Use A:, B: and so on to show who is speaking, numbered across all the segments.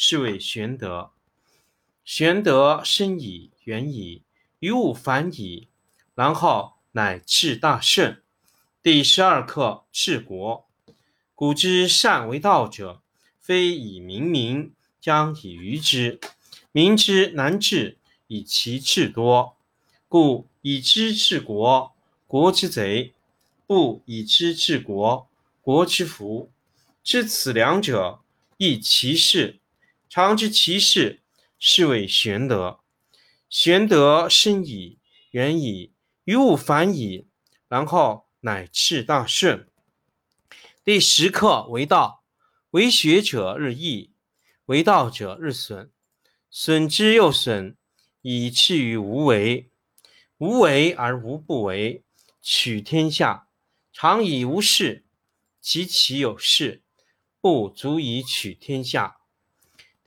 A: 是谓玄德。玄德深矣，远矣，于物反矣，然后乃至大顺。第十二课治国。古之善为道者，非以明民，将以愚之。民之难治，以其智多。故以知治国，国之贼；不以知治国，国之福。知此两者，亦其事。常知其事，是谓玄德。玄德深矣，远矣，于物反矣，然后。乃至大顺。第十课为道，为学者日益，为道者日损，损之又损，以至于无为。无为而无不为，取天下常以无事，及其有事，不足以取天下。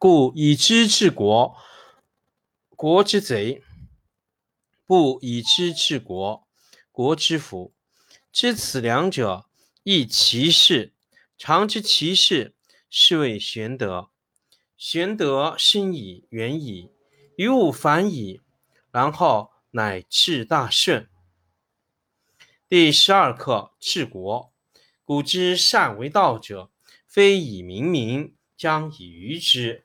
A: 故以知治国，国之贼；不以知治国。国之福，知此两者，亦其事。常知其事，是谓玄德。玄德深矣，远矣，于物反矣，然后乃至大顺。第十二课治国。古之善为道者，非以明民，将以愚之。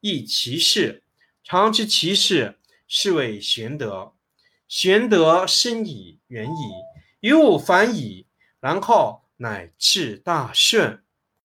A: 亦其事。常知其事，是谓玄德。玄德深矣，远矣，于物反矣，然后乃至大顺。